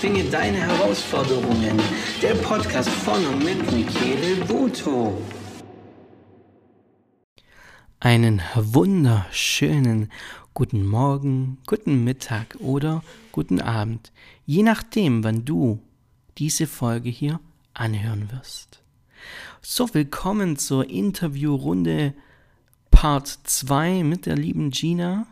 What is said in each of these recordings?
Bezwinge deine Herausforderungen. Der Podcast von und mit Michele Buto. Einen wunderschönen guten Morgen, guten Mittag oder guten Abend, je nachdem, wann du diese Folge hier anhören wirst. So, willkommen zur Interviewrunde Part 2 mit der lieben Gina.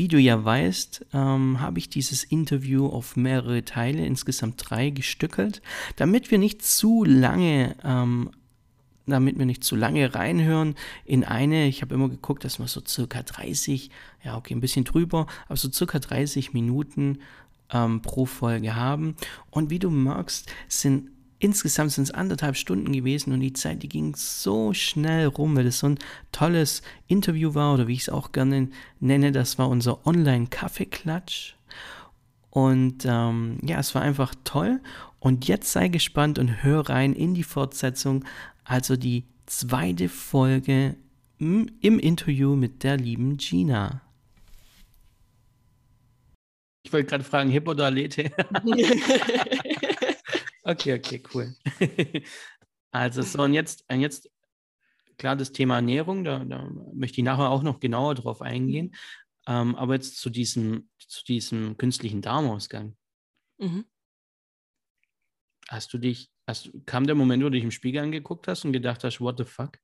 Wie du ja weißt, ähm, habe ich dieses Interview auf mehrere Teile, insgesamt drei, gestückelt, damit wir nicht zu lange ähm, damit wir nicht zu lange reinhören in eine, ich habe immer geguckt, dass wir so circa 30, ja okay, ein bisschen drüber, aber so circa 30 Minuten ähm, pro Folge haben. Und wie du merkst, sind insgesamt sind es anderthalb Stunden gewesen und die Zeit, die ging so schnell rum, weil das so ein tolles Interview war oder wie ich es auch gerne nenne, das war unser Online-Kaffeeklatsch. Und ähm, ja, es war einfach toll. Und jetzt sei gespannt und hör rein in die Fortsetzung, also die zweite Folge im Interview mit der lieben Gina. Ich wollte gerade fragen, Hip oder Lete? Okay, okay, cool. also so, und jetzt, und jetzt klar, das Thema Ernährung, da, da möchte ich nachher auch noch genauer drauf eingehen. Ähm, aber jetzt zu diesem, zu diesem künstlichen Darmausgang. Mhm. Hast du dich, hast, kam der Moment, wo du dich im Spiegel angeguckt hast und gedacht hast, what the fuck?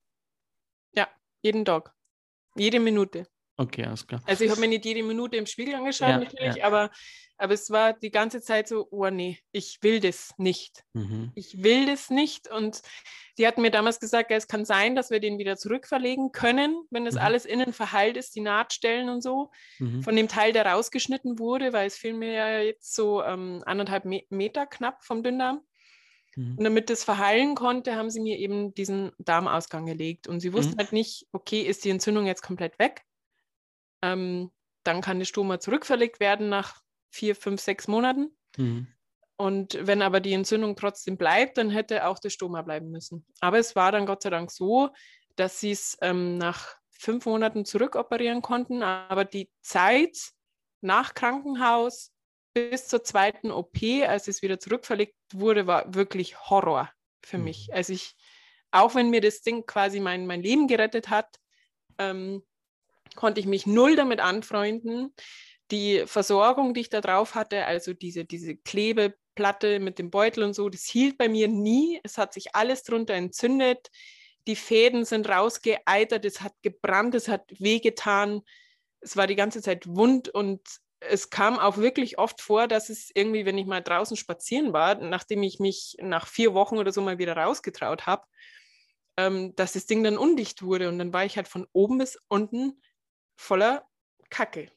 Ja, jeden Tag. Jede Minute. Okay, alles klar. Also ich habe mir nicht jede Minute im Spiegel angeschaut, ja, natürlich, ja. Aber, aber es war die ganze Zeit so, oh nee, ich will das nicht. Mhm. Ich will das nicht. Und die hatten mir damals gesagt, es kann sein, dass wir den wieder zurückverlegen können, wenn das mhm. alles innen verheilt ist, die Nahtstellen und so, mhm. von dem Teil, der rausgeschnitten wurde, weil es fehlen mir ja jetzt so ähm, anderthalb Meter knapp vom Dünndarm. Mhm. Und damit das verheilen konnte, haben sie mir eben diesen Darmausgang gelegt. Und sie wussten mhm. halt nicht, okay, ist die Entzündung jetzt komplett weg? Ähm, dann kann die Stoma zurückverlegt werden nach vier, fünf, sechs Monaten. Mhm. Und wenn aber die Entzündung trotzdem bleibt, dann hätte auch das Stoma bleiben müssen. Aber es war dann Gott sei Dank so, dass sie es ähm, nach fünf Monaten zurückoperieren konnten. Aber die Zeit nach Krankenhaus bis zur zweiten OP, als es wieder zurückverlegt wurde, war wirklich Horror für mhm. mich. Also ich, auch wenn mir das Ding quasi mein, mein Leben gerettet hat, ähm, konnte ich mich null damit anfreunden. Die Versorgung, die ich da drauf hatte, also diese, diese Klebeplatte mit dem Beutel und so, das hielt bei mir nie. Es hat sich alles drunter entzündet. Die Fäden sind rausgeeitert, es hat gebrannt, es hat wehgetan. Es war die ganze Zeit wund und es kam auch wirklich oft vor, dass es irgendwie, wenn ich mal draußen spazieren war, nachdem ich mich nach vier Wochen oder so mal wieder rausgetraut habe, ähm, dass das Ding dann undicht wurde. Und dann war ich halt von oben bis unten voller Kacke.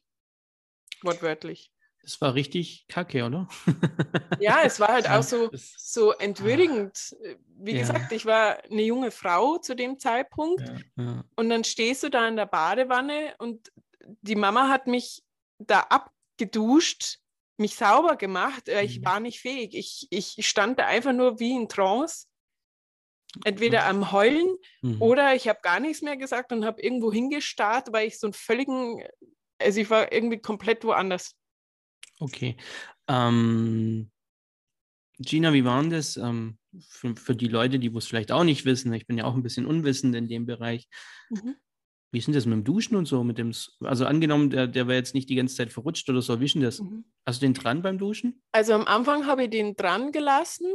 Wortwörtlich. Es war richtig kacke, oder? ja, es war halt auch so, so entwürdigend. Wie ja. gesagt, ich war eine junge Frau zu dem Zeitpunkt ja, ja. und dann stehst du da in der Badewanne und die Mama hat mich da abgeduscht, mich sauber gemacht. Ich mhm. war nicht fähig. Ich, ich stand da einfach nur wie in Trance entweder am Heulen mhm. oder ich habe gar nichts mehr gesagt und habe irgendwo hingestarrt, weil ich so einen völligen, also ich war irgendwie komplett woanders. Okay. Ähm, Gina, wie war das ähm, für, für, die Leute, die es vielleicht auch nicht wissen? Ich bin ja auch ein bisschen unwissend in dem Bereich. Mhm. Wie ist denn das mit dem Duschen und so? Mit dem, also angenommen, der, der wäre jetzt nicht die ganze Zeit verrutscht oder so, wie ist denn das? Mhm. Hast du den dran beim Duschen? Also am Anfang habe ich den dran gelassen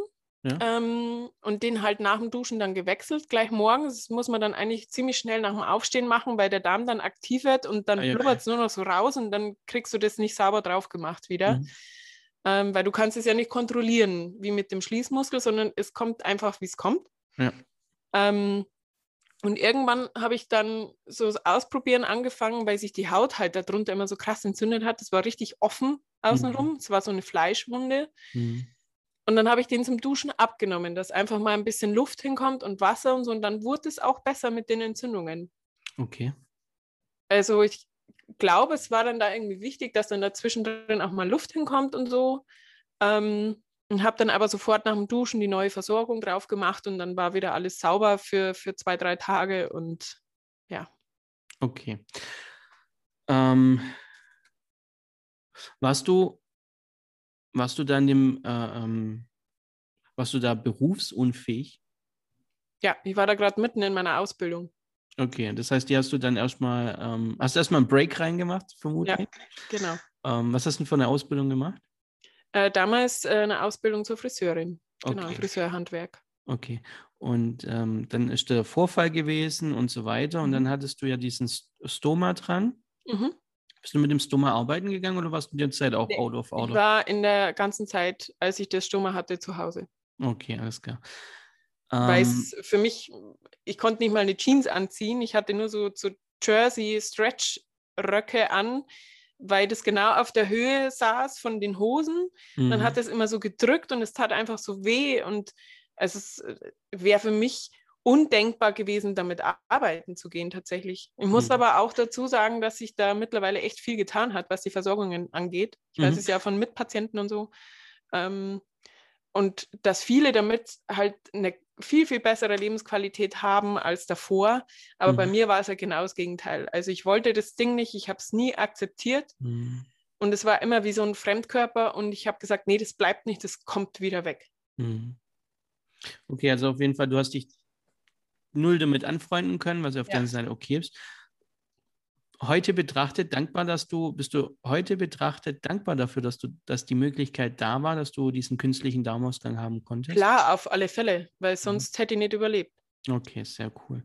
ja. Ähm, und den halt nach dem Duschen dann gewechselt, gleich morgens. Das muss man dann eigentlich ziemlich schnell nach dem Aufstehen machen, weil der Darm dann aktiv wird und dann ah, ja, blubbert es nur noch so raus und dann kriegst du das nicht sauber drauf gemacht wieder. Mhm. Ähm, weil du kannst es ja nicht kontrollieren, wie mit dem Schließmuskel, sondern es kommt einfach, wie es kommt. Ja. Ähm, und irgendwann habe ich dann so das Ausprobieren angefangen, weil sich die Haut halt darunter immer so krass entzündet hat. Das war richtig offen außenrum. Es mhm. war so eine Fleischwunde. Mhm. Und dann habe ich den zum Duschen abgenommen, dass einfach mal ein bisschen Luft hinkommt und Wasser und so. Und dann wurde es auch besser mit den Entzündungen. Okay. Also ich glaube, es war dann da irgendwie wichtig, dass dann dazwischen drin auch mal Luft hinkommt und so. Ähm, und habe dann aber sofort nach dem Duschen die neue Versorgung drauf gemacht und dann war wieder alles sauber für, für zwei, drei Tage und ja. Okay. Ähm, warst du warst du da in dem, äh, ähm, warst du da berufsunfähig? Ja, ich war da gerade mitten in meiner Ausbildung. Okay, das heißt, die hast du dann erstmal, ähm, hast du erstmal einen Break reingemacht, vermutlich? Ja, genau. Ähm, was hast du denn für eine Ausbildung gemacht? Äh, damals äh, eine Ausbildung zur Friseurin. Genau, okay. Friseurhandwerk. Okay. Und ähm, dann ist der Vorfall gewesen und so weiter. Und dann mhm. hattest du ja diesen Stoma dran. Mhm. Bist du mit dem Stoma arbeiten gegangen oder warst du die Zeit auch nee, out of order? Ich war in der ganzen Zeit, als ich das Stoma hatte, zu Hause. Okay, alles klar. Weil es ähm, für mich, ich konnte nicht mal eine Jeans anziehen. Ich hatte nur so, so Jersey-Stretch-Röcke an, weil das genau auf der Höhe saß von den Hosen. Mhm. Dann hat es immer so gedrückt und es tat einfach so weh. Und es äh, wäre für mich undenkbar gewesen, damit arbeiten zu gehen tatsächlich. Ich muss mhm. aber auch dazu sagen, dass sich da mittlerweile echt viel getan hat, was die Versorgungen angeht. Ich mhm. weiß es ja von Mitpatienten und so. Ähm, und dass viele damit halt eine viel, viel bessere Lebensqualität haben als davor. Aber mhm. bei mir war es ja genau das Gegenteil. Also ich wollte das Ding nicht, ich habe es nie akzeptiert. Mhm. Und es war immer wie so ein Fremdkörper und ich habe gesagt, nee, das bleibt nicht, das kommt wieder weg. Mhm. Okay, also auf jeden Fall, du hast dich null damit anfreunden können, was auf ja. der Seite okay ist heute betrachtet dankbar, dass du, bist du heute betrachtet dankbar dafür, dass du, dass die Möglichkeit da war, dass du diesen künstlichen Darmausgang haben konntest? Klar, auf alle Fälle, weil mhm. sonst mhm. hätte ich nicht überlebt. Okay, sehr cool.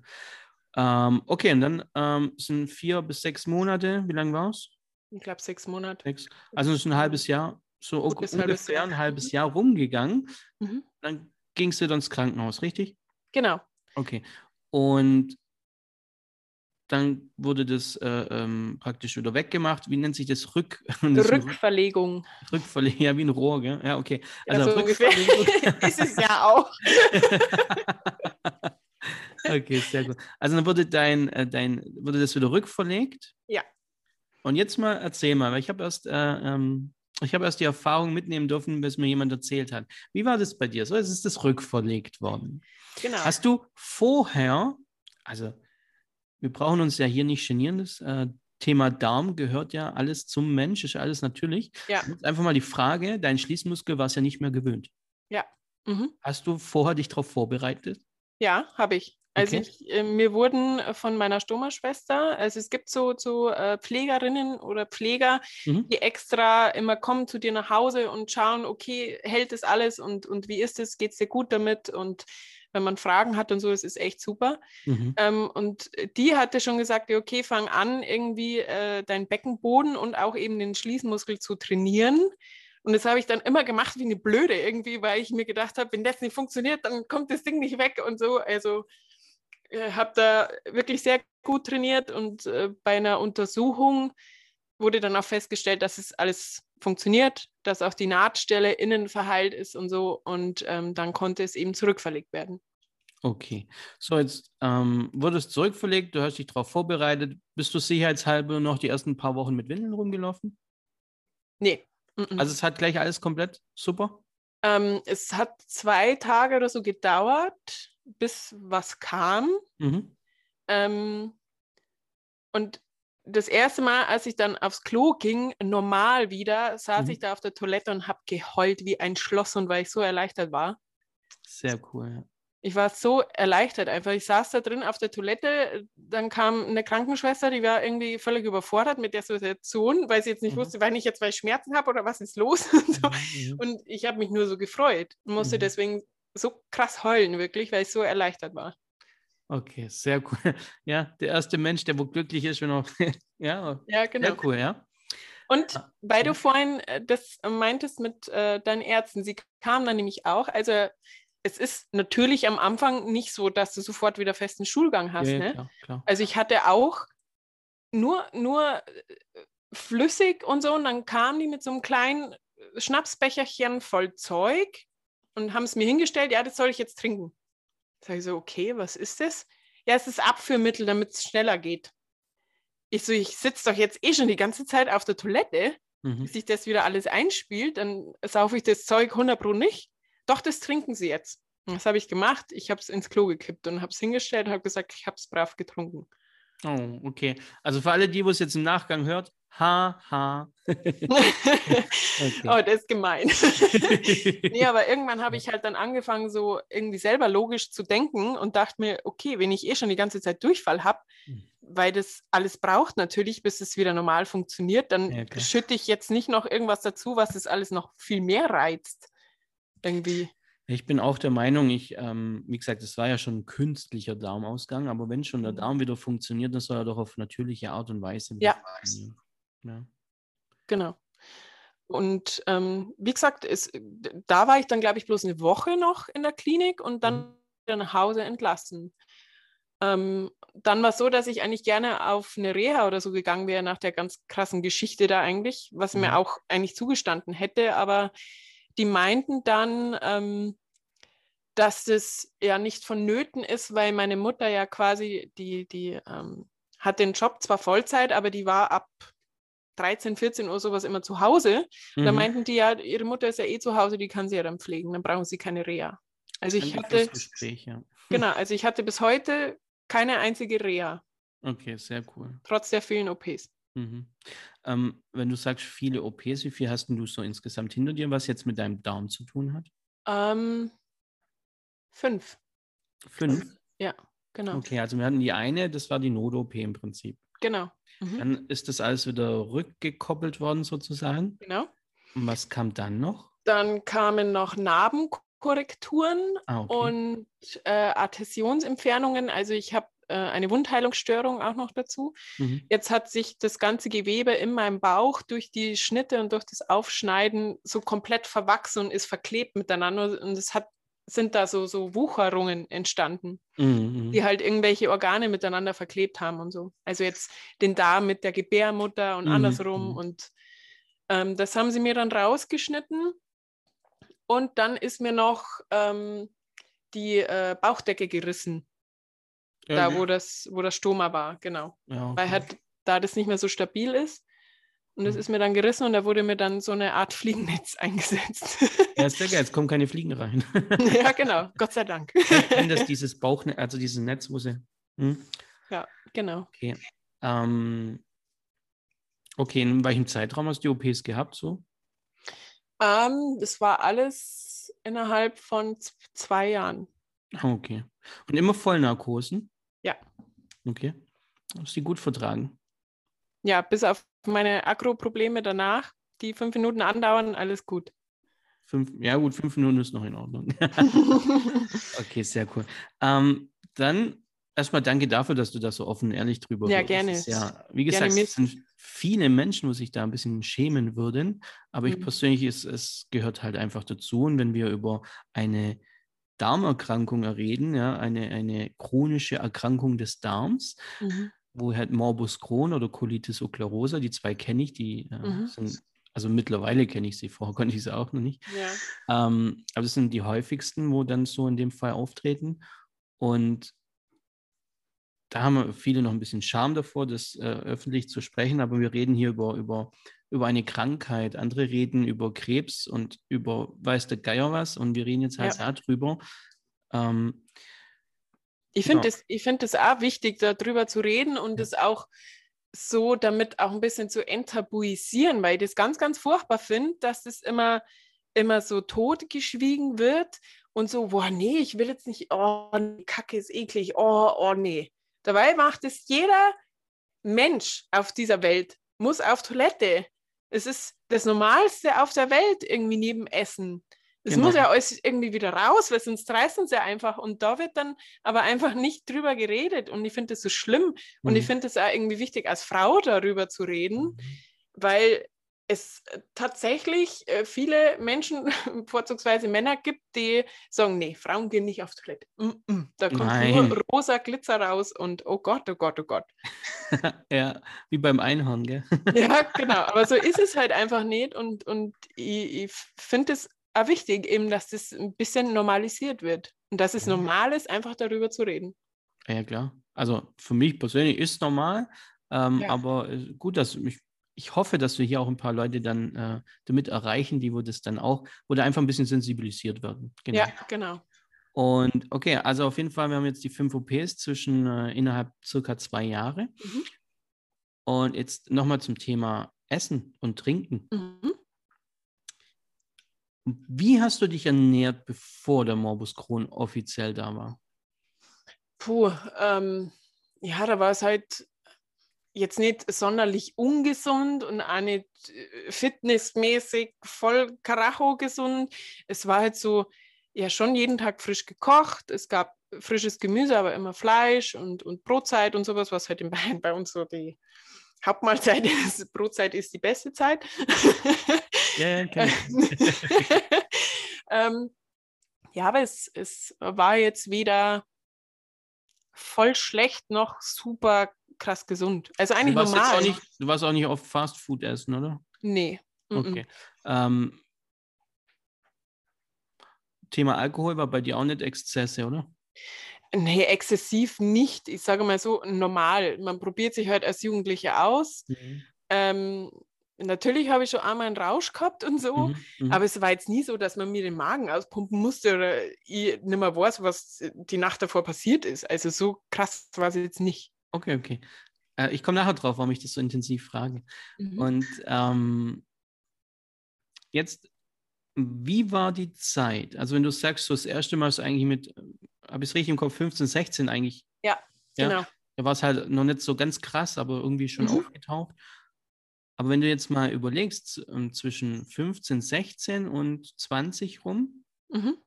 Ähm, okay, und dann ähm, sind vier bis sechs Monate, wie lange war es? Ich glaube sechs Monate. Sechs. Also ist ein halbes Jahr, so Gutes ungefähr Jahr. ein halbes Jahr rumgegangen. Mhm. Dann gingst du dann ins Krankenhaus, richtig? Genau. Okay. Und dann wurde das äh, ähm, praktisch wieder weggemacht. Wie nennt sich das? Rück Rückverlegung. Rückverlegung, ja, wie ein Rohr, gell? Ja, okay. Also ja, so ist es ja auch. okay, sehr gut. Also dann wurde dein, äh, dein, wurde das wieder rückverlegt? Ja. Und jetzt mal erzähl mal, weil ich habe erst, äh, ähm, ich habe erst die Erfahrung mitnehmen dürfen, bis mir jemand erzählt hat. Wie war das bei dir? So, es ist das rückverlegt worden. Genau. Hast du vorher, also wir brauchen uns ja hier nicht genieren. Das äh, Thema Darm gehört ja alles zum Mensch, ist alles natürlich. Ja. Einfach mal die Frage, dein Schließmuskel war es ja nicht mehr gewöhnt. Ja. Mhm. Hast du vorher dich darauf vorbereitet? Ja, habe ich. Also okay. ich, äh, mir wurden von meiner Stoma-Schwester, also es gibt so, so äh, Pflegerinnen oder Pfleger, mhm. die extra immer kommen zu dir nach Hause und schauen, okay, hält das alles und, und wie ist es, geht es dir gut damit und wenn man Fragen hat und so, es ist echt super. Mhm. Ähm, und die hatte schon gesagt, okay, fang an, irgendwie äh, deinen Beckenboden und auch eben den Schließmuskel zu trainieren. Und das habe ich dann immer gemacht wie eine Blöde irgendwie, weil ich mir gedacht habe, wenn das nicht funktioniert, dann kommt das Ding nicht weg und so. Also äh, habe da wirklich sehr gut trainiert und äh, bei einer Untersuchung wurde dann auch festgestellt, dass es alles funktioniert, dass auch die Nahtstelle innen verheilt ist und so. Und ähm, dann konnte es eben zurückverlegt werden. Okay. So, jetzt ähm, wurde es zurückverlegt, du hast dich darauf vorbereitet. Bist du sicherheitshalber noch die ersten paar Wochen mit Windeln rumgelaufen? Nee. Also es hat gleich alles komplett super? Ähm, es hat zwei Tage oder so gedauert, bis was kam. Mhm. Ähm, und das erste Mal, als ich dann aufs Klo ging, normal wieder, saß mhm. ich da auf der Toilette und habe geheult wie ein Schloss und weil ich so erleichtert war. Sehr cool. Ich war so erleichtert einfach. Ich saß da drin auf der Toilette, dann kam eine Krankenschwester, die war irgendwie völlig überfordert mit der Situation, weil sie jetzt nicht mhm. wusste, wann ich jetzt weil ich Schmerzen habe oder was ist los. und, so. mhm. und ich habe mich nur so gefreut und musste mhm. deswegen so krass heulen, wirklich, weil ich so erleichtert war. Okay, sehr cool. Ja, der erste Mensch, der wo glücklich ist, wenn auch. ja, ja, genau. Sehr cool, ja. Und ah, weil du vorhin äh, das meintest mit äh, deinen Ärzten, sie kamen dann nämlich auch. Also es ist natürlich am Anfang nicht so, dass du sofort wieder festen Schulgang hast. Ja, ne? Klar, klar. Also ich hatte auch nur, nur äh, flüssig und so und dann kamen die mit so einem kleinen Schnapsbecherchen voll Zeug und haben es mir hingestellt, ja, das soll ich jetzt trinken. Sag ich so, okay, was ist das? Ja, es ist Abführmittel, damit es schneller geht. Ich so, ich sitze doch jetzt eh schon die ganze Zeit auf der Toilette, mhm. bis sich das wieder alles einspielt, dann saufe ich das Zeug 100 pro nicht. Doch, das trinken Sie jetzt. Das habe ich gemacht. Ich habe es ins Klo gekippt und habe es hingestellt und habe gesagt, ich habe es brav getrunken. Oh, okay. Also für alle, die, wo es jetzt im Nachgang hört, ha, ha. okay. Oh, das ist gemein. nee, aber irgendwann habe ich halt dann angefangen, so irgendwie selber logisch zu denken und dachte mir, okay, wenn ich eh schon die ganze Zeit Durchfall habe, hm. weil das alles braucht natürlich, bis es wieder normal funktioniert, dann ja, schütte ich jetzt nicht noch irgendwas dazu, was das alles noch viel mehr reizt. Irgendwie. Ich bin auch der Meinung, ich, ähm, wie gesagt, es war ja schon ein künstlicher Darmausgang, aber wenn schon der mhm. Darm wieder funktioniert, dann soll er doch auf natürliche Art und Weise wieder ja. funktionieren. Ja. Genau. Und ähm, wie gesagt, es, da war ich dann, glaube ich, bloß eine Woche noch in der Klinik und dann mhm. nach Hause entlassen. Ähm, dann war es so, dass ich eigentlich gerne auf eine Reha oder so gegangen wäre nach der ganz krassen Geschichte da eigentlich, was mhm. mir auch eigentlich zugestanden hätte, aber die meinten dann, ähm, dass das ja nicht vonnöten ist, weil meine Mutter ja quasi, die, die ähm, hat den Job zwar Vollzeit, aber die war ab 13, 14 Uhr sowas immer zu Hause. Mhm. Da meinten die ja, ihre Mutter ist ja eh zu Hause, die kann sie ja dann pflegen, dann brauchen sie keine Reha. Also ich hatte, Gespräch, ja. genau, also ich hatte bis heute keine einzige Reha. Okay, sehr cool. Trotz der vielen OPs. Mhm. Ähm, wenn du sagst viele OPs, wie viel hast du so insgesamt hinter dir, was jetzt mit deinem Darm zu tun hat? Ähm, fünf. Fünf? Ja, genau. Okay, also wir hatten die eine, das war die Not-OP im Prinzip. Genau. Mhm. Dann ist das alles wieder rückgekoppelt worden sozusagen. Genau. Und was kam dann noch? Dann kamen noch Narbenkorrekturen ah, okay. und äh, Adhäsionsentfernungen. Also ich habe äh, eine Wundheilungsstörung auch noch dazu. Mhm. Jetzt hat sich das ganze Gewebe in meinem Bauch durch die Schnitte und durch das Aufschneiden so komplett verwachsen und ist verklebt miteinander. Und es hat sind da so, so Wucherungen entstanden, mhm, mhm. die halt irgendwelche Organe miteinander verklebt haben und so. Also jetzt den Darm mit der Gebärmutter und mhm. andersrum. Mhm. Und ähm, das haben sie mir dann rausgeschnitten. Und dann ist mir noch ähm, die äh, Bauchdecke gerissen. Ja, da, wo das, wo das Stoma war, genau. Ja, okay. Weil halt da das nicht mehr so stabil ist. Und das mhm. ist mir dann gerissen und da wurde mir dann so eine Art Fliegennetz eingesetzt. Ja, ist sehr geil, jetzt kommen keine Fliegen rein. Ja, genau, Gott sei Dank. Ich das dieses Bauchnetz, also dieses Netz, wo sie. Hm? Ja, genau. Okay. Ähm, okay, in welchem Zeitraum hast du die OPs gehabt? So? Ähm, das war alles innerhalb von zwei Jahren. Ah, okay. Und immer Vollnarkosen? Ja. Okay. Hast die gut vertragen? Ja, bis auf meine Agro-Probleme danach, die fünf Minuten andauern, alles gut. Fünf, ja, gut, fünf Minuten ist noch in Ordnung. okay, sehr cool. Ähm, dann erstmal danke dafür, dass du da so offen und ehrlich drüber Ja, gerne. Ja, wie gesagt, es sind viele Menschen, wo sich da ein bisschen schämen würden, aber mhm. ich persönlich, ist, es gehört halt einfach dazu. Und wenn wir über eine Darmerkrankung reden, ja, eine, eine chronische Erkrankung des Darms, mhm wo halt Morbus Crohn oder Colitis ulcerosa, die zwei kenne ich, die äh, mhm. sind, also mittlerweile kenne ich sie, vorher konnte ich sie auch noch nicht. Ja. Ähm, aber das sind die häufigsten, wo dann so in dem Fall auftreten. Und da haben viele noch ein bisschen Scham davor, das äh, öffentlich zu sprechen, aber wir reden hier über, über, über eine Krankheit. Andere reden über Krebs und über weiß der Geier was und wir reden jetzt halt ja. darüber. Ähm, ich finde es genau. find auch wichtig, darüber zu reden und es ja. auch so damit auch ein bisschen zu enttabuisieren, weil ich das ganz, ganz furchtbar finde, dass das immer, immer so totgeschwiegen wird und so, boah, nee, ich will jetzt nicht, oh, Kacke ist eklig, oh, oh, nee. Dabei macht es jeder Mensch auf dieser Welt, muss auf Toilette. Es ist das Normalste auf der Welt, irgendwie neben Essen. Es genau. muss ja alles irgendwie wieder raus, weil sonst reißen sie einfach. Und da wird dann aber einfach nicht drüber geredet. Und ich finde das so schlimm. Und ich mhm. finde es auch irgendwie wichtig, als Frau darüber zu reden, mhm. weil es tatsächlich äh, viele Menschen, vorzugsweise Männer gibt, die sagen, nee, Frauen gehen nicht auf Toilette. Mm -mm. Da kommt Nein. nur rosa Glitzer raus und oh Gott, oh Gott, oh Gott. ja, wie beim Einhorn, gell? ja, genau. Aber so ist es halt einfach nicht. Und, und ich, ich finde es auch wichtig, eben, dass das ein bisschen normalisiert wird und dass es normal ist, einfach darüber zu reden. Ja, klar. Also für mich persönlich ist es normal, ähm, ja. aber äh, gut, dass ich, ich hoffe, dass wir hier auch ein paar Leute dann äh, damit erreichen, die wo das dann auch, wo da einfach ein bisschen sensibilisiert werden. Genau. Ja, genau. Und okay, also auf jeden Fall, wir haben jetzt die fünf OPs zwischen äh, innerhalb circa zwei Jahre. Mhm. Und jetzt nochmal zum Thema Essen und Trinken. Mhm. Wie hast du dich ernährt, bevor der Morbus Crohn offiziell da war? Puh, ähm, ja, da war es halt jetzt nicht sonderlich ungesund und auch nicht äh, fitnessmäßig voll Karacho gesund. Es war halt so, ja, schon jeden Tag frisch gekocht. Es gab frisches Gemüse, aber immer Fleisch und, und Brotzeit und sowas, was halt in Bayern bei uns so die Hauptmahlzeit ist. Brotzeit ist die beste Zeit. Ja, ja, okay. ähm, ja, aber es, es war jetzt weder voll schlecht noch super krass gesund. Also eigentlich du normal. Nicht, du warst auch nicht auf Fast Food essen, oder? Nee. Okay. Ähm, Thema Alkohol war bei dir auch nicht Exzesse, oder? Nee, exzessiv nicht. Ich sage mal so, normal. Man probiert sich halt als Jugendliche aus. Mhm. Ähm, natürlich habe ich schon einmal einen Rausch gehabt und so, mhm, mhm, aber es war jetzt nie so, dass man mir den Magen auspumpen musste oder ich nicht mehr weiß, was die Nacht davor passiert ist. Also so krass war es jetzt nicht. Okay, okay. Äh, ich komme nachher drauf, warum ich das so intensiv frage. Mhm. Und ähm, jetzt, wie war die Zeit? Also wenn du sagst, so das erste Mal ist eigentlich mit, habe ich es richtig im Kopf, 15, 16 eigentlich. Ja, ja? genau. Da war es halt noch nicht so ganz krass, aber irgendwie schon mhm. aufgetaucht. Aber wenn du jetzt mal überlegst, ähm, zwischen 15, 16 und 20 rum, mhm.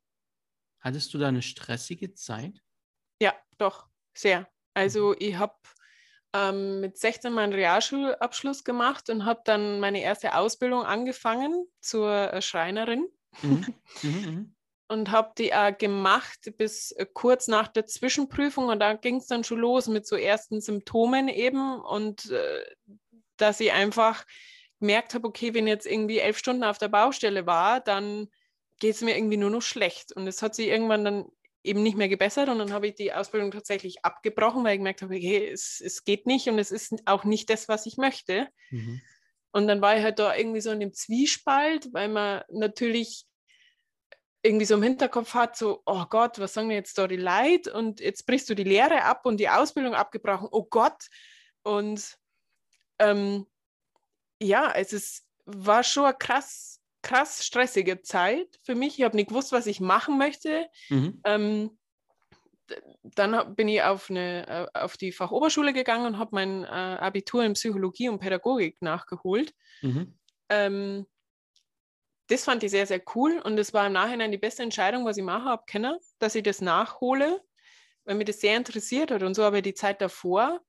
hattest du da eine stressige Zeit? Ja, doch, sehr. Also mhm. ich habe ähm, mit 16 meinen Realschulabschluss gemacht und habe dann meine erste Ausbildung angefangen zur äh, Schreinerin. Mhm. Mhm, mhm. und habe die äh, gemacht bis äh, kurz nach der Zwischenprüfung und da ging es dann schon los mit so ersten Symptomen eben und äh, dass ich einfach gemerkt habe, okay, wenn jetzt irgendwie elf Stunden auf der Baustelle war, dann geht es mir irgendwie nur noch schlecht. Und es hat sich irgendwann dann eben nicht mehr gebessert und dann habe ich die Ausbildung tatsächlich abgebrochen, weil ich gemerkt habe, okay, es, es geht nicht und es ist auch nicht das, was ich möchte. Mhm. Und dann war ich halt da irgendwie so in dem Zwiespalt, weil man natürlich irgendwie so im Hinterkopf hat, so, oh Gott, was sagen wir jetzt da die Leid? Und jetzt brichst du die Lehre ab und die Ausbildung abgebrochen, oh Gott. Und ähm, ja, es ist, war schon eine krass, krass stressige Zeit für mich. Ich habe nicht gewusst, was ich machen möchte. Mhm. Ähm, dann bin ich auf, eine, äh, auf die Fachoberschule gegangen und habe mein äh, Abitur in Psychologie und Pädagogik nachgeholt. Mhm. Ähm, das fand ich sehr, sehr cool und es war im Nachhinein die beste Entscheidung, was ich machen habe, dass ich das nachhole, weil mich das sehr interessiert hat und so aber die Zeit davor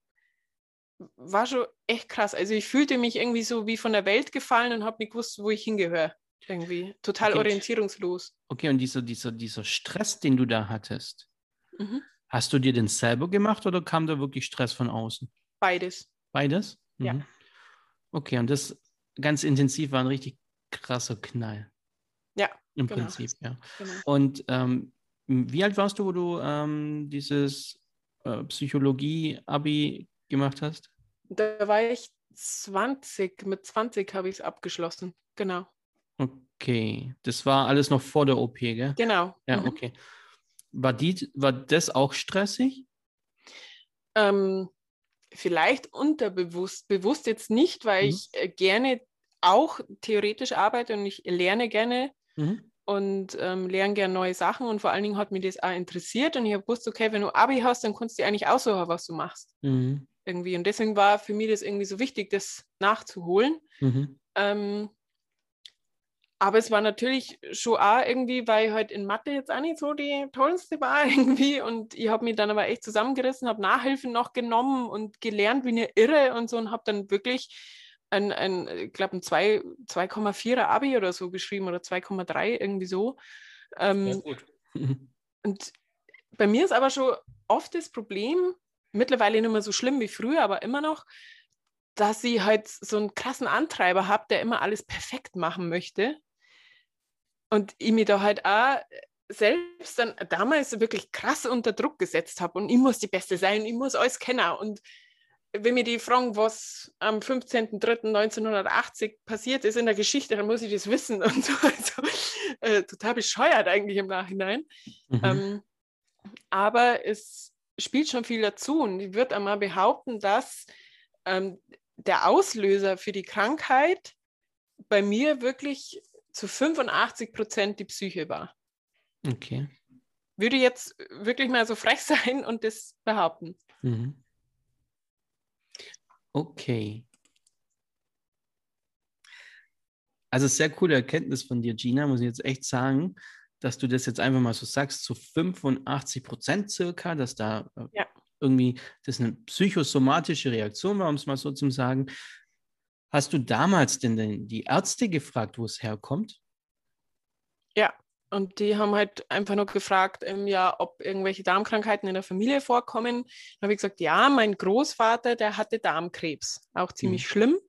war schon echt krass. Also ich fühlte mich irgendwie so wie von der Welt gefallen und habe nicht gewusst, wo ich hingehöre. Irgendwie total okay. orientierungslos. Okay, und dieser, dieser, dieser Stress, den du da hattest, mhm. hast du dir den selber gemacht oder kam da wirklich Stress von außen? Beides. Beides? Mhm. Ja. Okay, und das ganz intensiv war ein richtig krasser Knall. Ja. Im genau. Prinzip, ja. Genau. Und ähm, wie alt warst du, wo du ähm, dieses äh, Psychologie-Abi gemacht hast? Da war ich 20, mit 20 habe ich es abgeschlossen, genau. Okay, das war alles noch vor der OP, gell? Genau. Ja, mhm. okay. War, die, war das auch stressig? Ähm, vielleicht unterbewusst, bewusst jetzt nicht, weil mhm. ich äh, gerne auch theoretisch arbeite und ich lerne gerne mhm. und ähm, lerne gerne neue Sachen und vor allen Dingen hat mich das auch interessiert und ich habe gewusst, okay, wenn du Abi hast, dann kannst du dir eigentlich aussuchen, was du machst. Mhm irgendwie. Und deswegen war für mich das irgendwie so wichtig, das nachzuholen. Mhm. Ähm, aber es war natürlich schon auch irgendwie, weil ich halt in Mathe jetzt auch nicht so die tollste war irgendwie. Und ich habe mich dann aber echt zusammengerissen, habe Nachhilfen noch genommen und gelernt wie eine Irre und so und habe dann wirklich ein, ein ich glaube, ein 2,4er Abi oder so geschrieben oder 2,3 irgendwie so. Ähm, ja, gut. und bei mir ist aber schon oft das Problem, mittlerweile nicht mehr so schlimm wie früher, aber immer noch, dass sie halt so einen krassen Antreiber habe, der immer alles perfekt machen möchte. Und ich mir da halt auch selbst dann damals wirklich krass unter Druck gesetzt habe und ich muss die Beste sein, ich muss alles kennen und wenn mir die fragen, was am 15.03.1980 passiert ist in der Geschichte, dann muss ich das wissen und so. Also, äh, total bescheuert eigentlich im Nachhinein. Mhm. Ähm, aber es spielt schon viel dazu und ich würde einmal behaupten, dass ähm, der Auslöser für die Krankheit bei mir wirklich zu 85 Prozent die Psyche war. Okay. Würde jetzt wirklich mal so frech sein und das behaupten. Mhm. Okay. Also sehr coole Erkenntnis von dir, Gina, muss ich jetzt echt sagen, dass du das jetzt einfach mal so sagst, zu 85 Prozent circa, dass da äh, ja. irgendwie das eine psychosomatische Reaktion war, um es mal so zu sagen. Hast du damals denn die Ärzte gefragt, wo es herkommt? Ja, und die haben halt einfach nur gefragt, ähm, ja, ob irgendwelche Darmkrankheiten in der Familie vorkommen. Dann habe ich gesagt, ja, mein Großvater, der hatte Darmkrebs, auch ziemlich mhm. schlimm.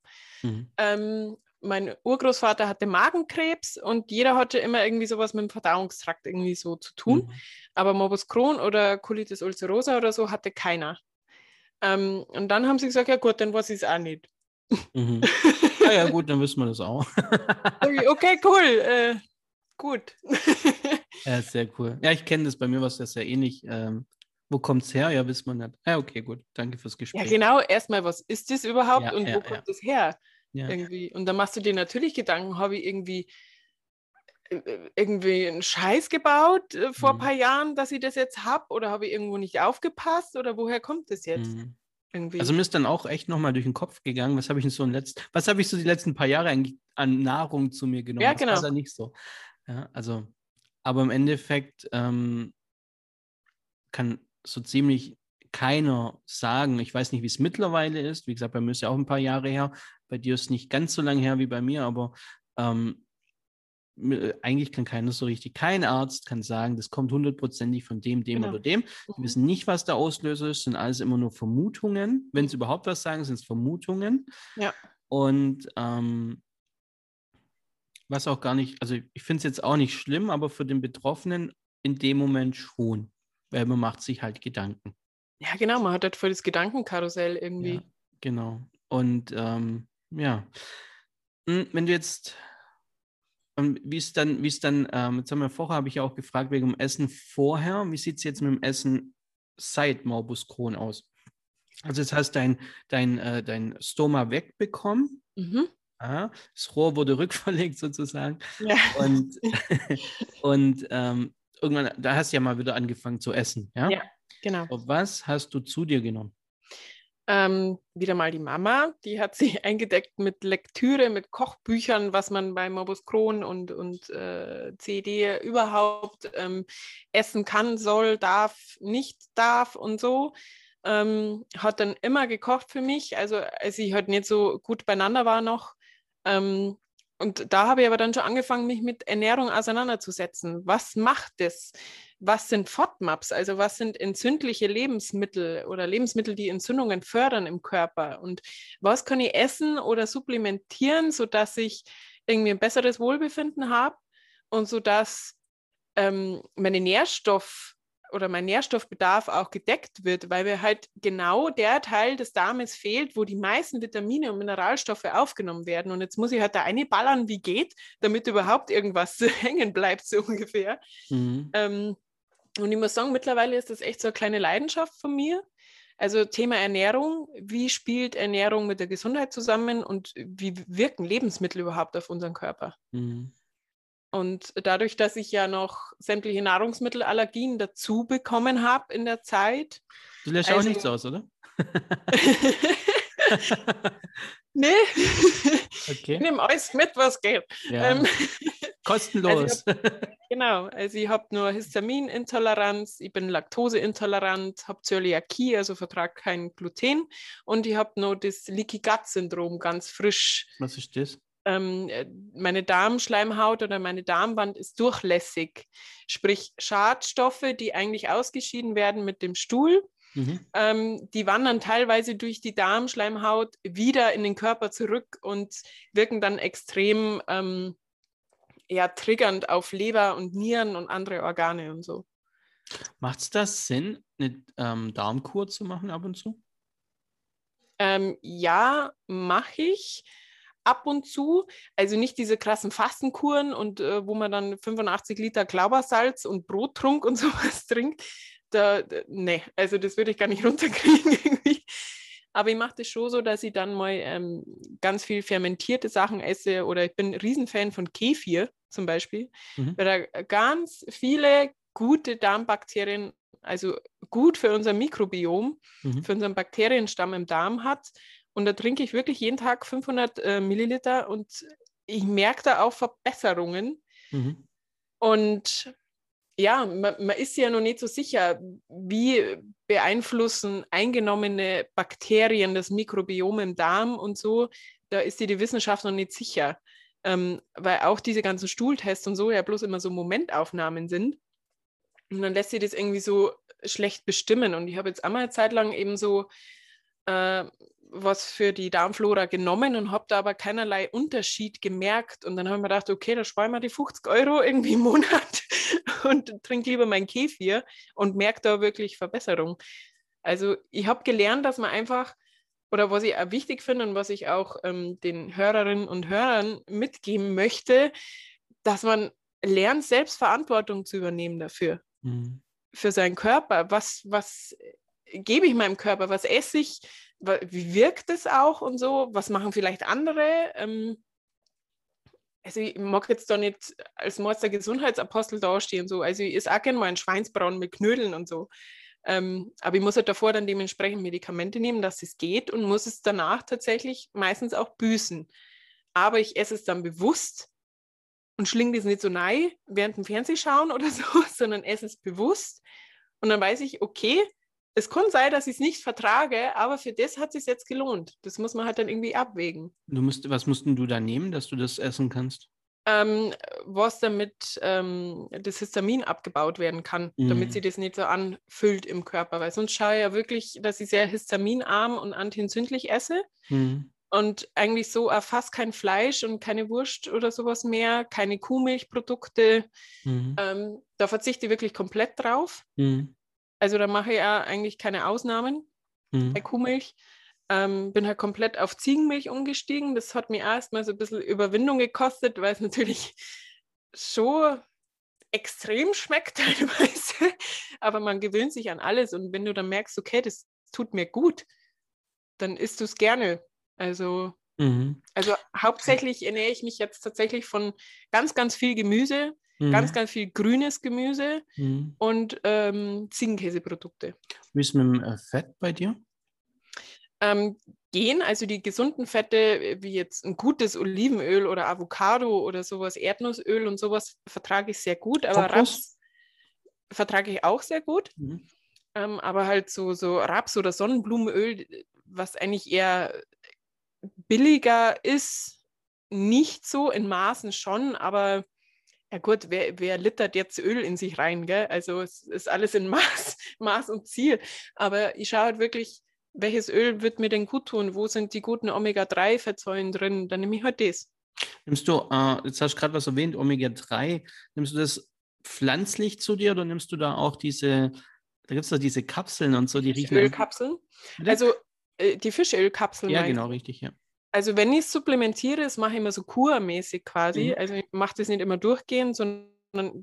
Mhm. Ähm, mein Urgroßvater hatte Magenkrebs und jeder hatte immer irgendwie sowas mit dem Verdauungstrakt irgendwie so zu tun. Mhm. Aber Morbus Crohn oder Colitis ulcerosa oder so hatte keiner. Ähm, und dann haben sie gesagt, ja gut, dann weiß ich es auch nicht. Mhm. Ja, ja, gut, dann wissen wir das auch. okay, cool. Äh, Gut. ja, sehr cool. Ja, ich kenne das. Bei mir war es ja sehr ähnlich. Ähm, wo kommt es her? Ja, wissen wir nicht. Ja, okay, gut. Danke fürs Gespräch. Ja, genau. Erstmal, was ist das überhaupt ja, und ja, wo kommt es her? Irgendwie. Und dann machst du dir natürlich Gedanken, habe ich irgendwie äh, äh, irgendwie einen Scheiß gebaut äh, vor mhm. ein paar Jahren, dass ich das jetzt habe? Oder habe ich irgendwo nicht aufgepasst? Oder woher kommt das jetzt? Mhm. Irgendwie. Also mir ist dann auch echt nochmal durch den Kopf gegangen, was habe ich denn so in letzt, was habe ich so die letzten paar Jahre eigentlich an Nahrung zu mir genommen? Ja, genau. Das war nicht so. Ja, also, aber im Endeffekt ähm, kann so ziemlich keiner sagen. Ich weiß nicht, wie es mittlerweile ist. Wie gesagt, bei mir ist ja auch ein paar Jahre her. Bei dir ist es nicht ganz so lange her wie bei mir, aber ähm, eigentlich kann keiner so richtig, kein Arzt kann sagen, das kommt hundertprozentig von dem, dem genau. oder dem. Wir mhm. wissen nicht, was der Auslöser ist, sind alles immer nur Vermutungen. Wenn sie überhaupt was sagen, sind es Vermutungen. Ja. Und ähm, was auch gar nicht, also ich finde es jetzt auch nicht schlimm, aber für den Betroffenen in dem Moment schon, weil man macht sich halt Gedanken. Ja, genau, man hat halt voll das Gedankenkarussell irgendwie. Ja, genau. Und ähm, ja, hm, wenn du jetzt, ähm, wie ist dann, wie ist dann, ähm, jetzt haben wir vorher, habe ich ja auch gefragt wegen dem Essen vorher, wie sieht es jetzt mit dem Essen seit Morbus Crohn aus? Also jetzt hast dein, dein, äh, dein Stoma wegbekommen. Mhm. Ja, das Rohr wurde rückverlegt sozusagen. Ja. Und, und ähm, irgendwann, da hast du ja mal wieder angefangen zu essen. Ja, ja genau. Was hast du zu dir genommen? Ähm, wieder mal die Mama, die hat sich eingedeckt mit Lektüre, mit Kochbüchern, was man bei Morbus Crohn und, und äh, CD überhaupt ähm, essen kann, soll, darf, nicht darf und so. Ähm, hat dann immer gekocht für mich. Also als ich halt nicht so gut beieinander war noch, ähm, und da habe ich aber dann schon angefangen, mich mit Ernährung auseinanderzusetzen. Was macht das? Was sind FODMAPs? Also was sind entzündliche Lebensmittel oder Lebensmittel, die Entzündungen fördern im Körper? Und was kann ich essen oder supplementieren, sodass ich irgendwie ein besseres Wohlbefinden habe und sodass ähm, meine Nährstoff oder mein Nährstoffbedarf auch gedeckt wird, weil mir halt genau der Teil des Darmes fehlt, wo die meisten Vitamine und Mineralstoffe aufgenommen werden. Und jetzt muss ich halt da eine ballern, wie geht, damit überhaupt irgendwas hängen bleibt, so ungefähr. Mhm. Ähm, und ich muss sagen, mittlerweile ist das echt so eine kleine Leidenschaft von mir. Also Thema Ernährung, wie spielt Ernährung mit der Gesundheit zusammen und wie wirken Lebensmittel überhaupt auf unseren Körper? Mhm. Und dadurch, dass ich ja noch sämtliche Nahrungsmittelallergien dazu bekommen habe in der Zeit. Du lässt also, auch nichts aus, oder? nee. Okay. Ich nehme alles mit, was geht. Ja. Ähm, Kostenlos. Also hab, genau. Also ich habe nur Histaminintoleranz, ich bin Laktoseintolerant, habe Zöliakie, also vertrage kein Gluten. Und ich habe nur das Leaky Gut Syndrom ganz frisch. Was ist das? Ähm, äh, meine Darmschleimhaut oder meine Darmwand ist durchlässig. Sprich, Schadstoffe, die eigentlich ausgeschieden werden mit dem Stuhl, mhm. ähm, die wandern teilweise durch die Darmschleimhaut wieder in den Körper zurück und wirken dann extrem ähm, ja, triggernd auf Leber und Nieren und andere Organe und so. Macht es das Sinn, eine ähm, Darmkur zu machen ab und zu? Ähm, ja, mache ich ab und zu. Also nicht diese krassen Fastenkuren und äh, wo man dann 85 Liter Glaubersalz und Brottrunk und sowas trinkt. Da, da, nee, also das würde ich gar nicht runterkriegen irgendwie. Aber ich mache das schon so, dass ich dann mal ähm, ganz viel fermentierte Sachen esse oder ich bin ein Riesenfan von Kefir zum Beispiel, mhm. weil da ganz viele gute Darmbakterien, also gut für unser Mikrobiom, mhm. für unseren Bakterienstamm im Darm hat. Und da trinke ich wirklich jeden Tag 500 äh, Milliliter und ich merke da auch Verbesserungen. Mhm. Und ja, man, man, ist ja noch nicht so sicher, wie beeinflussen eingenommene Bakterien das Mikrobiom im Darm und so. Da ist die, die Wissenschaft noch nicht sicher, ähm, weil auch diese ganzen Stuhltests und so ja bloß immer so Momentaufnahmen sind. Und dann lässt sich das irgendwie so schlecht bestimmen. Und ich habe jetzt einmal eine Zeit lang eben so äh, was für die Darmflora genommen und habe da aber keinerlei Unterschied gemerkt. Und dann haben wir gedacht, okay, da sparen wir die 50 Euro irgendwie im Monat und trinke lieber mein Kefir und merke da wirklich Verbesserung. Also ich habe gelernt, dass man einfach, oder was ich auch wichtig finde und was ich auch ähm, den Hörerinnen und Hörern mitgeben möchte, dass man lernt, Selbstverantwortung zu übernehmen dafür. Mhm. Für seinen Körper. Was, was gebe ich meinem Körper? Was esse ich? Wie wirkt es auch und so? Was machen vielleicht andere? Ähm, also ich mag jetzt da nicht als Meister Gesundheitsapostel dastehen, so. Also ich esse auch gerne mal einen Schweinsbraten mit Knödeln und so. Ähm, aber ich muss halt davor dann dementsprechend Medikamente nehmen, dass es geht und muss es danach tatsächlich meistens auch büßen. Aber ich esse es dann bewusst und schlinge das nicht so nein während dem Fernsehschauen oder so, sondern esse es bewusst. Und dann weiß ich, okay, es kann sein, dass ich es nicht vertrage, aber für das hat es sich jetzt gelohnt. Das muss man halt dann irgendwie abwägen. Du musst, was mussten du da nehmen, dass du das essen kannst? Ähm, was damit ähm, das Histamin abgebaut werden kann, mhm. damit sie das nicht so anfüllt im Körper. Weil sonst schaue ich ja wirklich, dass ich sehr histaminarm und antientzündlich esse. Mhm. Und eigentlich so fast kein Fleisch und keine Wurst oder sowas mehr, keine Kuhmilchprodukte. Mhm. Ähm, da verzichte ich wirklich komplett drauf. Also da mache ich ja eigentlich keine Ausnahmen mhm. bei Kuhmilch. Ähm, bin halt komplett auf Ziegenmilch umgestiegen. Das hat mir erstmal so ein bisschen Überwindung gekostet, weil es natürlich schon extrem schmeckt teilweise. Aber man gewöhnt sich an alles. Und wenn du dann merkst, okay, das tut mir gut, dann isst du es gerne. Also, mhm. also hauptsächlich ernähre ich mich jetzt tatsächlich von ganz, ganz viel Gemüse, Mhm. Ganz, ganz viel grünes Gemüse mhm. und ähm, Ziegenkäseprodukte. Wie ist mit dem äh, Fett bei dir? Ähm, gehen, also die gesunden Fette, wie jetzt ein gutes Olivenöl oder Avocado oder sowas, Erdnussöl und sowas, vertrage ich sehr gut. Aber Raps vertrage ich auch sehr gut. Mhm. Ähm, aber halt so, so Raps- oder Sonnenblumenöl, was eigentlich eher billiger ist, nicht so in Maßen schon, aber ja gut, wer, wer littert jetzt Öl in sich rein, gell? Also es ist alles in Maß, Maß und Ziel. Aber ich schaue halt wirklich, welches Öl wird mir denn gut tun? Wo sind die guten Omega-3-Fettsäuren drin? Dann nehme ich halt das. Nimmst du, äh, jetzt hast du gerade was erwähnt, Omega-3, nimmst du das pflanzlich zu dir oder nimmst du da auch diese, da gibt es doch diese Kapseln und so, die riechen. Ölkapseln? Also äh, die Fischölkapseln. Ja, genau, richtig, ja. Also wenn ich supplementiere, das mache ich immer so kurmäßig quasi. Mhm. Also ich mache das nicht immer durchgehend, sondern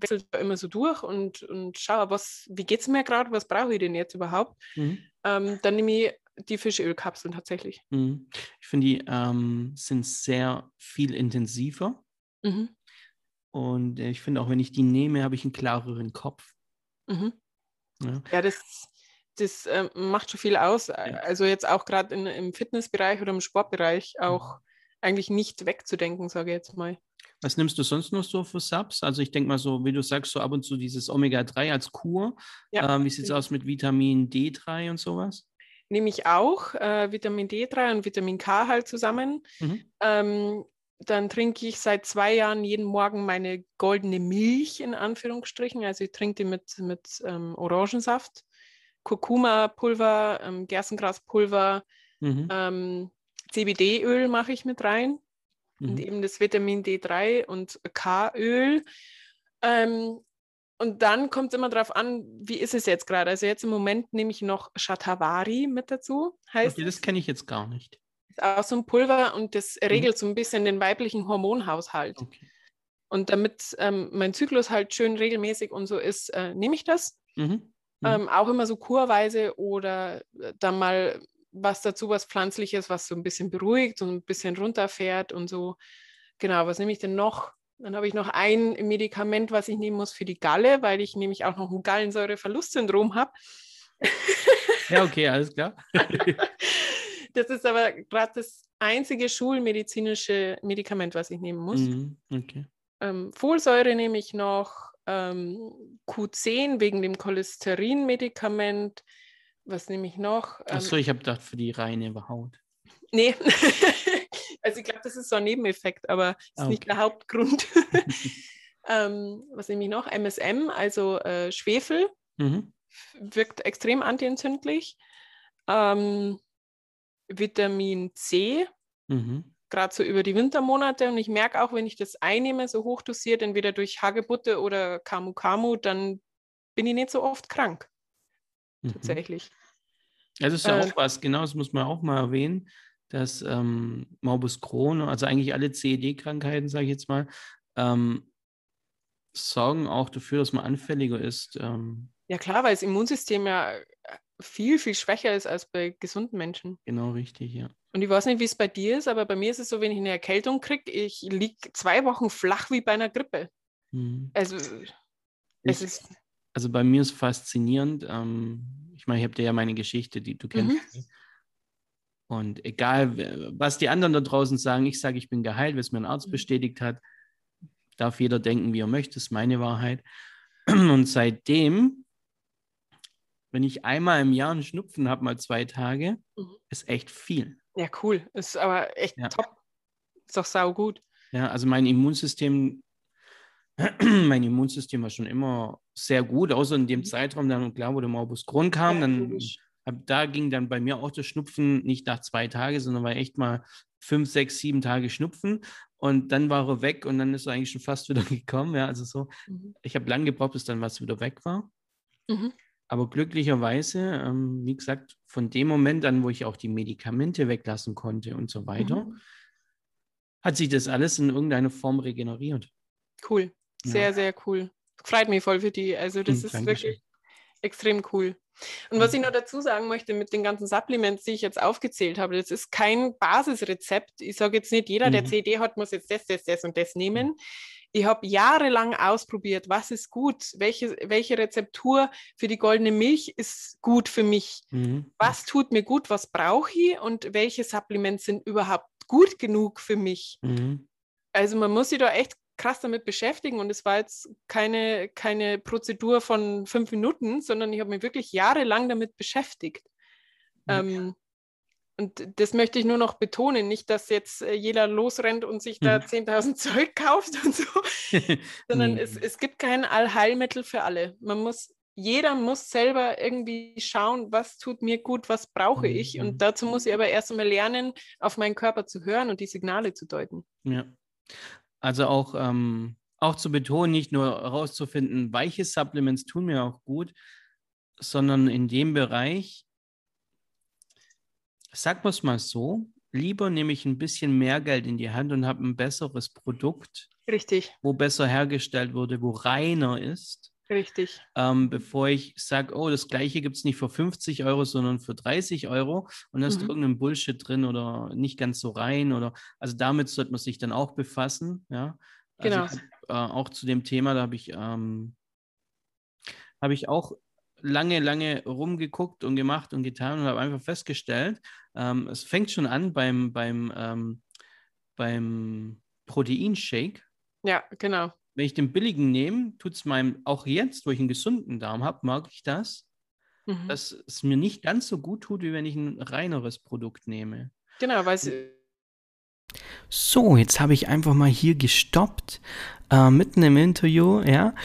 wechselt immer so durch und, und schaue, was, wie geht es mir gerade, was brauche ich denn jetzt überhaupt? Mhm. Ähm, dann nehme ich die Fischölkapseln tatsächlich. Mhm. Ich finde, die ähm, sind sehr viel intensiver. Mhm. Und äh, ich finde auch, wenn ich die nehme, habe ich einen klareren Kopf. Mhm. Ja. ja, das das äh, macht schon viel aus. Also jetzt auch gerade im Fitnessbereich oder im Sportbereich auch mhm. eigentlich nicht wegzudenken, sage ich jetzt mal. Was nimmst du sonst noch so für Subs? Also ich denke mal so, wie du sagst, so ab und zu dieses Omega-3 als Kur. Ja. Ähm, wie sieht es aus mit Vitamin D3 und sowas? Nehme ich auch äh, Vitamin D3 und Vitamin K halt zusammen. Mhm. Ähm, dann trinke ich seit zwei Jahren jeden Morgen meine goldene Milch in Anführungsstrichen. Also ich trinke die mit, mit ähm, Orangensaft. Kurkuma-Pulver, ähm, Gerstengraspulver, mhm. ähm, CBD-Öl mache ich mit rein mhm. und eben das Vitamin D3 und K-Öl. Ähm, und dann kommt es immer darauf an, wie ist es jetzt gerade. Also jetzt im Moment nehme ich noch Shatavari mit dazu. Heißt okay, das kenne ich jetzt gar nicht. Ist auch so ein Pulver und das mhm. regelt so ein bisschen den weiblichen Hormonhaushalt. Okay. Und damit ähm, mein Zyklus halt schön regelmäßig und so ist, äh, nehme ich das. Mhm. Mhm. Ähm, auch immer so kurweise oder äh, dann mal was dazu, was Pflanzliches, was so ein bisschen beruhigt und ein bisschen runterfährt und so. Genau, was nehme ich denn noch? Dann habe ich noch ein Medikament, was ich nehmen muss für die Galle, weil ich nämlich auch noch ein Gallensäureverlustsyndrom habe. Ja, okay, alles klar. das ist aber gerade das einzige schulmedizinische Medikament, was ich nehmen muss. Mhm, okay. Ähm, Folsäure nehme ich noch, ähm, Q10 wegen dem Cholesterinmedikament. Was nehme ich noch? Ähm, Achso, ich habe gedacht für die reine Haut. Nee, also ich glaube, das ist so ein Nebeneffekt, aber ist okay. Ah, nicht der Hauptgrund. ähm, was nehme ich noch? MSM, also äh, Schwefel, mhm. wirkt extrem antientzündlich. Ähm, Vitamin C, mhm. Gerade so über die Wintermonate. Und ich merke auch, wenn ich das einnehme, so hochdosiert, entweder durch Hagebutte oder Kamu Kamu, dann bin ich nicht so oft krank. Mhm. Tatsächlich. Das ist ja äh, auch was, genau, das muss man auch mal erwähnen, dass ähm, Morbus Crohn, also eigentlich alle CED-Krankheiten, sage ich jetzt mal, ähm, sorgen auch dafür, dass man anfälliger ist. Ähm, ja klar, weil das Immunsystem ja viel, viel schwächer ist als bei gesunden Menschen. Genau, richtig, ja. Und ich weiß nicht, wie es bei dir ist, aber bei mir ist es so, wenn ich eine Erkältung kriege, ich liege zwei Wochen flach wie bei einer Grippe. Mhm. Also, es ist. Also bei mir ist faszinierend. Ähm, ich meine, ich habe dir ja meine Geschichte, die du kennst. Mhm. Und egal, was die anderen da draußen sagen, ich sage, ich bin geheilt, es mir ein Arzt mhm. bestätigt hat. Darf jeder denken, wie er möchte, ist meine Wahrheit. Und seitdem wenn ich einmal im Jahr einen Schnupfen habe, mal zwei Tage, mhm. ist echt viel. Ja, cool. Ist aber echt ja. top. Ist doch sau gut. Ja, also mein Immunsystem, mein Immunsystem war schon immer sehr gut, außer in dem mhm. Zeitraum, dann klar, wo der Morbus Crohn kam, ja, dann hab, da ging dann bei mir auch der Schnupfen nicht nach zwei Tagen, sondern war echt mal fünf, sechs, sieben Tage Schnupfen und dann war er weg und dann ist er eigentlich schon fast wieder gekommen. Ja, also so, mhm. ich habe lange gebraucht, bis dann was wieder weg war. Mhm. Aber glücklicherweise, ähm, wie gesagt, von dem Moment an, wo ich auch die Medikamente weglassen konnte und so weiter, mhm. hat sich das alles in irgendeiner Form regeneriert. Cool, sehr, ja. sehr cool. Freut mich voll für die. Also das mhm, ist Dankeschön. wirklich extrem cool. Und was ich noch dazu sagen möchte mit den ganzen Supplements, die ich jetzt aufgezählt habe, das ist kein Basisrezept. Ich sage jetzt nicht, jeder, der mhm. CD hat, muss jetzt das, das, das und das nehmen ich habe jahrelang ausprobiert, was ist gut, welche, welche Rezeptur für die goldene Milch ist gut für mich, mhm. was tut mir gut, was brauche ich und welche Supplements sind überhaupt gut genug für mich. Mhm. Also man muss sich da echt krass damit beschäftigen und es war jetzt keine, keine Prozedur von fünf Minuten, sondern ich habe mich wirklich jahrelang damit beschäftigt. Ja. Ähm, und das möchte ich nur noch betonen, nicht, dass jetzt äh, jeder losrennt und sich da 10.000 mhm. Zeug kauft und so, sondern es, es gibt kein Allheilmittel für alle. Man muss, jeder muss selber irgendwie schauen, was tut mir gut, was brauche ich. Und mhm. dazu muss ich aber erst einmal lernen, auf meinen Körper zu hören und die Signale zu deuten. Ja. Also auch, ähm, auch zu betonen, nicht nur herauszufinden, welche Supplements tun mir auch gut, sondern in dem Bereich, Sag wir es mal so, lieber nehme ich ein bisschen mehr Geld in die Hand und habe ein besseres Produkt. Richtig. Wo besser hergestellt wurde, wo reiner ist. Richtig. Ähm, bevor ich sage, oh, das gleiche gibt es nicht für 50 Euro, sondern für 30 Euro und da ist mhm. irgendein Bullshit drin oder nicht ganz so rein oder also damit sollte man sich dann auch befassen, ja. Also genau. Ich, äh, auch zu dem Thema, da habe ich, ähm, habe ich auch lange, lange rumgeguckt und gemacht und getan und habe einfach festgestellt, ähm, es fängt schon an beim, beim, ähm, beim Proteinshake. Ja, genau. Wenn ich den billigen nehme, tut es meinem, auch jetzt, wo ich einen gesunden Darm habe, mag ich das, mhm. dass es mir nicht ganz so gut tut, wie wenn ich ein reineres Produkt nehme. Genau, weil es. So, jetzt habe ich einfach mal hier gestoppt, äh, mitten im Interview, ja,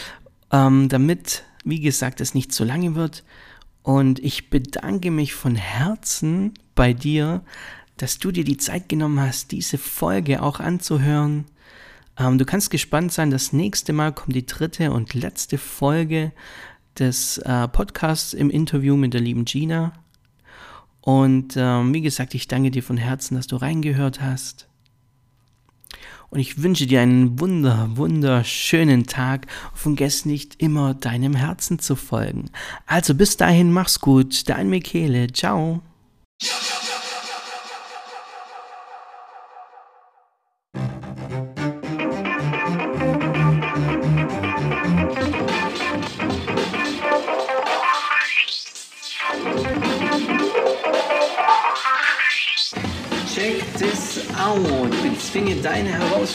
ähm, damit, wie gesagt, es nicht zu lange wird. Und ich bedanke mich von Herzen bei dir, dass du dir die Zeit genommen hast, diese Folge auch anzuhören. Ähm, du kannst gespannt sein, das nächste Mal kommt die dritte und letzte Folge des äh, Podcasts im Interview mit der lieben Gina. Und ähm, wie gesagt, ich danke dir von Herzen, dass du reingehört hast. Und ich wünsche dir einen wunder, wunderschönen Tag und vergiss nicht immer deinem Herzen zu folgen. Also bis dahin, mach's gut. Dein Michele. Ciao.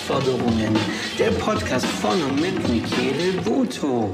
Herausforderungen. Der Podcast von und mit Michele Voto.